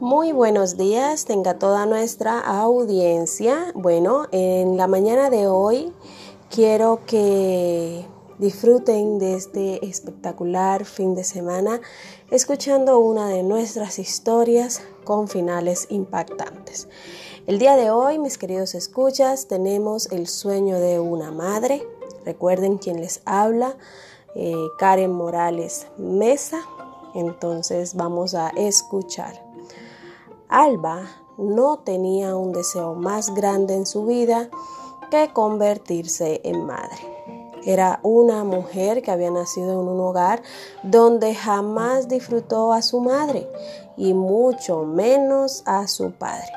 Muy buenos días, tenga toda nuestra audiencia. Bueno, en la mañana de hoy quiero que disfruten de este espectacular fin de semana escuchando una de nuestras historias con finales impactantes. El día de hoy, mis queridos escuchas, tenemos el sueño de una madre. Recuerden quién les habla, eh, Karen Morales Mesa. Entonces vamos a escuchar. Alba no tenía un deseo más grande en su vida que convertirse en madre. Era una mujer que había nacido en un hogar donde jamás disfrutó a su madre y mucho menos a su padre.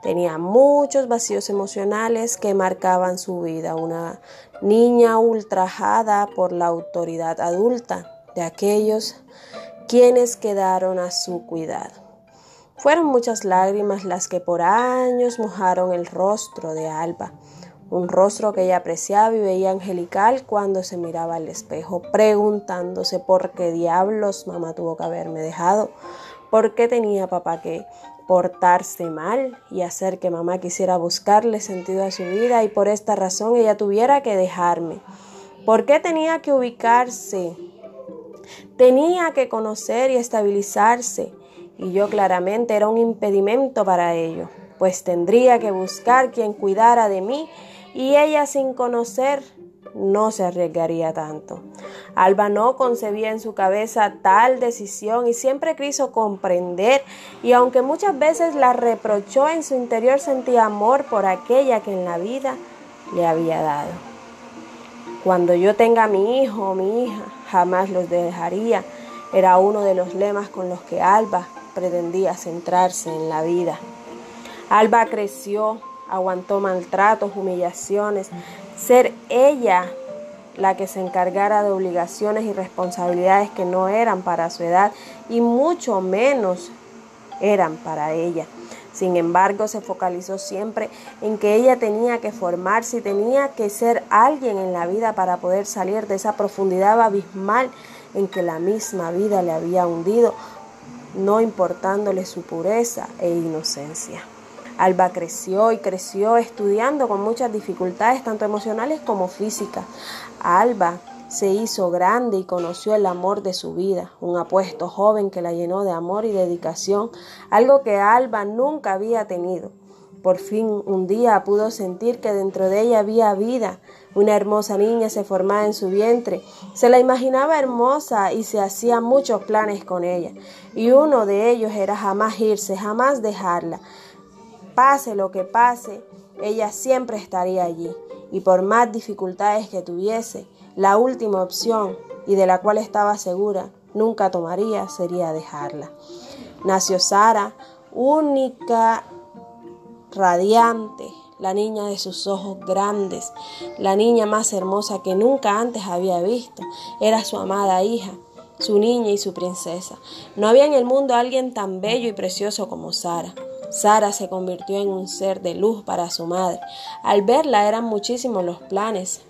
Tenía muchos vacíos emocionales que marcaban su vida. Una niña ultrajada por la autoridad adulta de aquellos quienes quedaron a su cuidado. Fueron muchas lágrimas las que por años mojaron el rostro de Alba un rostro que ella apreciaba y veía angelical cuando se miraba al espejo, preguntándose por qué diablos mamá tuvo que haberme dejado, por qué tenía papá que portarse mal y hacer que mamá quisiera buscarle sentido a su vida y por esta razón ella tuviera que dejarme, por qué tenía que ubicarse, tenía que conocer y estabilizarse y yo claramente era un impedimento para ello, pues tendría que buscar quien cuidara de mí y ella sin conocer no se arriesgaría tanto. Alba no concebía en su cabeza tal decisión y siempre quiso comprender y aunque muchas veces la reprochó en su interior sentía amor por aquella que en la vida le había dado. Cuando yo tenga a mi hijo o mi hija, jamás los dejaría. Era uno de los lemas con los que Alba pretendía centrarse en la vida. Alba creció aguantó maltratos, humillaciones, ser ella la que se encargara de obligaciones y responsabilidades que no eran para su edad y mucho menos eran para ella. Sin embargo, se focalizó siempre en que ella tenía que formarse y tenía que ser alguien en la vida para poder salir de esa profundidad abismal en que la misma vida le había hundido, no importándole su pureza e inocencia. Alba creció y creció estudiando con muchas dificultades, tanto emocionales como físicas. Alba se hizo grande y conoció el amor de su vida, un apuesto joven que la llenó de amor y dedicación, algo que Alba nunca había tenido. Por fin un día pudo sentir que dentro de ella había vida. Una hermosa niña se formaba en su vientre. Se la imaginaba hermosa y se hacía muchos planes con ella. Y uno de ellos era jamás irse, jamás dejarla. Pase lo que pase, ella siempre estaría allí. Y por más dificultades que tuviese, la última opción, y de la cual estaba segura, nunca tomaría, sería dejarla. Nació Sara, única, radiante, la niña de sus ojos grandes, la niña más hermosa que nunca antes había visto. Era su amada hija, su niña y su princesa. No había en el mundo alguien tan bello y precioso como Sara. Sara se convirtió en un ser de luz para su madre. Al verla eran muchísimos los planes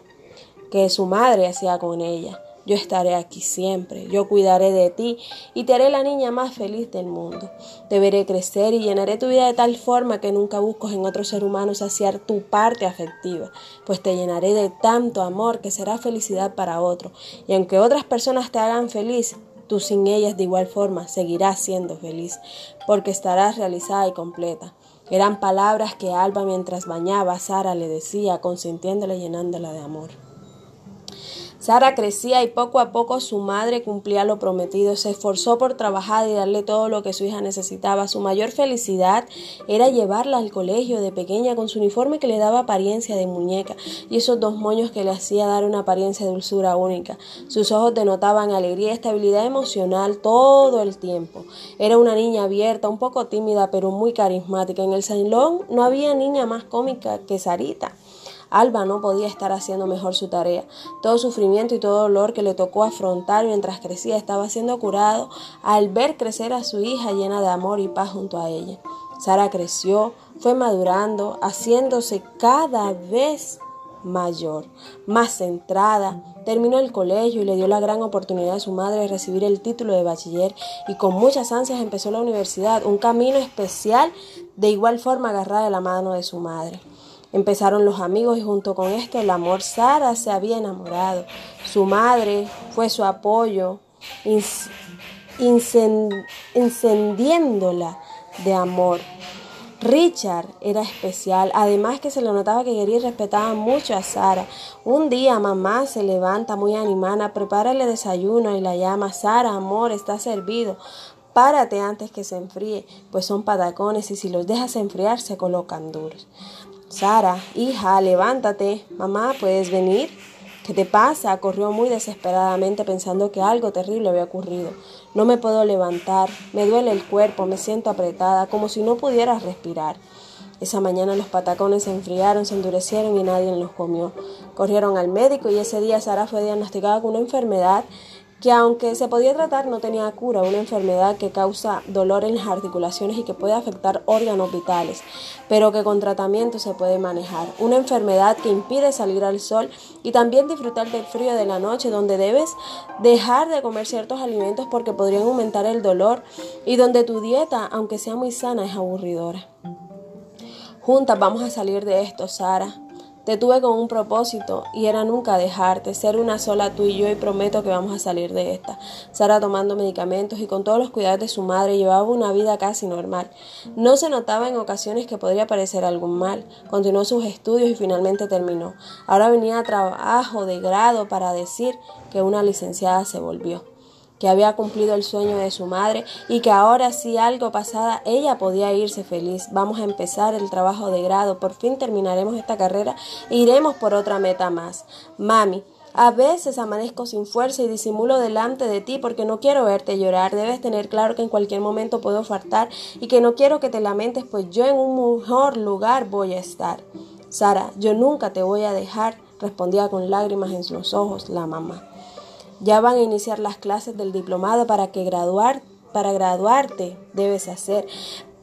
que su madre hacía con ella. Yo estaré aquí siempre, yo cuidaré de ti y te haré la niña más feliz del mundo. Te veré crecer y llenaré tu vida de tal forma que nunca busques en otro ser humano saciar tu parte afectiva, pues te llenaré de tanto amor que será felicidad para otro. Y aunque otras personas te hagan feliz, Tú sin ellas de igual forma seguirás siendo feliz, porque estarás realizada y completa. Eran palabras que Alba mientras bañaba a Sara le decía, consintiéndole y llenándola de amor. Sara crecía y poco a poco su madre cumplía lo prometido, se esforzó por trabajar y darle todo lo que su hija necesitaba. Su mayor felicidad era llevarla al colegio de pequeña con su uniforme que le daba apariencia de muñeca y esos dos moños que le hacía dar una apariencia de dulzura única. Sus ojos denotaban alegría y estabilidad emocional todo el tiempo. Era una niña abierta, un poco tímida, pero muy carismática. En el salón no había niña más cómica que Sarita. Alba no podía estar haciendo mejor su tarea. Todo sufrimiento y todo dolor que le tocó afrontar mientras crecía estaba siendo curado al ver crecer a su hija llena de amor y paz junto a ella. Sara creció, fue madurando, haciéndose cada vez mayor, más centrada. Terminó el colegio y le dio la gran oportunidad a su madre de recibir el título de bachiller y con muchas ansias empezó la universidad, un camino especial de igual forma agarrada de la mano de su madre. Empezaron los amigos y junto con esto el amor. Sara se había enamorado. Su madre fue su apoyo, encendiéndola de amor. Richard era especial, además que se le notaba que quería y respetaba mucho a Sara. Un día mamá se levanta muy animada, prepara el desayuno y la llama, Sara, amor, está servido. Párate antes que se enfríe, pues son patacones y si los dejas enfriar se colocan duros. Sara, hija, levántate. Mamá, ¿puedes venir? ¿Qué te pasa? Corrió muy desesperadamente pensando que algo terrible había ocurrido. No me puedo levantar, me duele el cuerpo, me siento apretada, como si no pudiera respirar. Esa mañana los patacones se enfriaron, se endurecieron y nadie los comió. Corrieron al médico y ese día Sara fue diagnosticada con una enfermedad que aunque se podía tratar no tenía cura, una enfermedad que causa dolor en las articulaciones y que puede afectar órganos vitales, pero que con tratamiento se puede manejar. Una enfermedad que impide salir al sol y también disfrutar del frío de la noche, donde debes dejar de comer ciertos alimentos porque podrían aumentar el dolor y donde tu dieta, aunque sea muy sana, es aburridora. Juntas vamos a salir de esto, Sara. Te tuve con un propósito y era nunca dejarte, ser una sola tú y yo y prometo que vamos a salir de esta. Sara tomando medicamentos y con todos los cuidados de su madre llevaba una vida casi normal. No se notaba en ocasiones que podría parecer algún mal. Continuó sus estudios y finalmente terminó. Ahora venía a trabajo de grado para decir que una licenciada se volvió que había cumplido el sueño de su madre y que ahora si algo pasara ella podía irse feliz. Vamos a empezar el trabajo de grado, por fin terminaremos esta carrera e iremos por otra meta más. Mami, a veces amanezco sin fuerza y disimulo delante de ti porque no quiero verte llorar. Debes tener claro que en cualquier momento puedo faltar y que no quiero que te lamentes, pues yo en un mejor lugar voy a estar. Sara, yo nunca te voy a dejar, respondía con lágrimas en los ojos la mamá. Ya van a iniciar las clases del diplomado para que graduar, para graduarte debes hacer.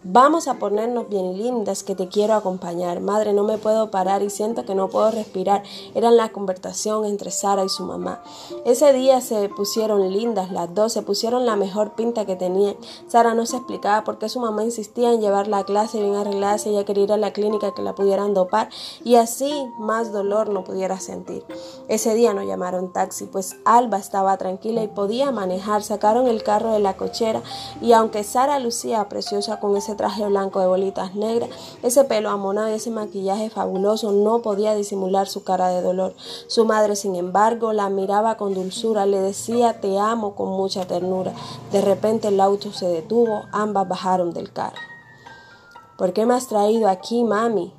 Vamos a ponernos bien lindas, que te quiero acompañar. Madre, no me puedo parar y siento que no puedo respirar. Era la conversación entre Sara y su mamá. Ese día se pusieron lindas las dos, se pusieron la mejor pinta que tenían. Sara no se explicaba por qué su mamá insistía en llevarla a clase bien arreglada si ella quería ir a la clínica que la pudieran dopar y así más dolor no pudiera sentir. Ese día no llamaron taxi, pues Alba estaba tranquila y podía manejar. Sacaron el carro de la cochera y aunque Sara lucía preciosa con ese traje blanco de bolitas negras, ese pelo amonado y ese maquillaje fabuloso no podía disimular su cara de dolor. Su madre, sin embargo, la miraba con dulzura, le decía te amo con mucha ternura. De repente el auto se detuvo, ambas bajaron del carro. ¿Por qué me has traído aquí, mami?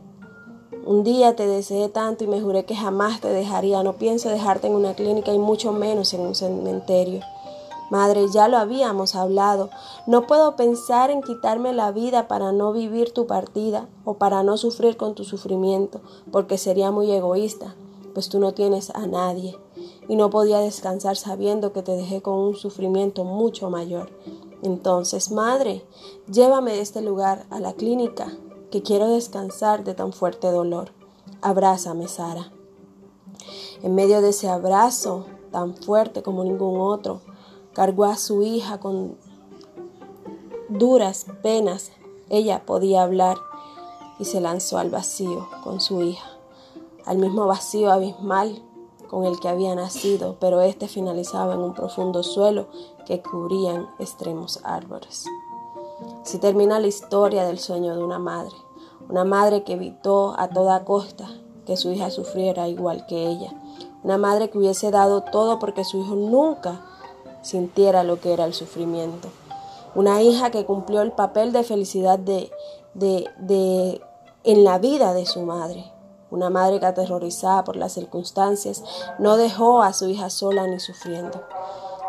Un día te deseé tanto y me juré que jamás te dejaría. No pienso dejarte en una clínica y mucho menos en un cementerio. Madre, ya lo habíamos hablado. No puedo pensar en quitarme la vida para no vivir tu partida o para no sufrir con tu sufrimiento, porque sería muy egoísta, pues tú no tienes a nadie. Y no podía descansar sabiendo que te dejé con un sufrimiento mucho mayor. Entonces, madre, llévame de este lugar a la clínica, que quiero descansar de tan fuerte dolor. Abrázame, Sara. En medio de ese abrazo, tan fuerte como ningún otro, Cargó a su hija con duras penas. Ella podía hablar y se lanzó al vacío con su hija, al mismo vacío abismal con el que había nacido, pero este finalizaba en un profundo suelo que cubrían extremos árboles. Así termina la historia del sueño de una madre, una madre que evitó a toda costa que su hija sufriera igual que ella, una madre que hubiese dado todo porque su hijo nunca sintiera lo que era el sufrimiento. Una hija que cumplió el papel de felicidad de, de, en la vida de su madre. Una madre que aterrorizada por las circunstancias no dejó a su hija sola ni sufriendo.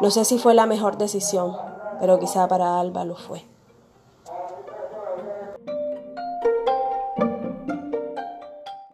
No sé si fue la mejor decisión, pero quizá para Alba lo fue.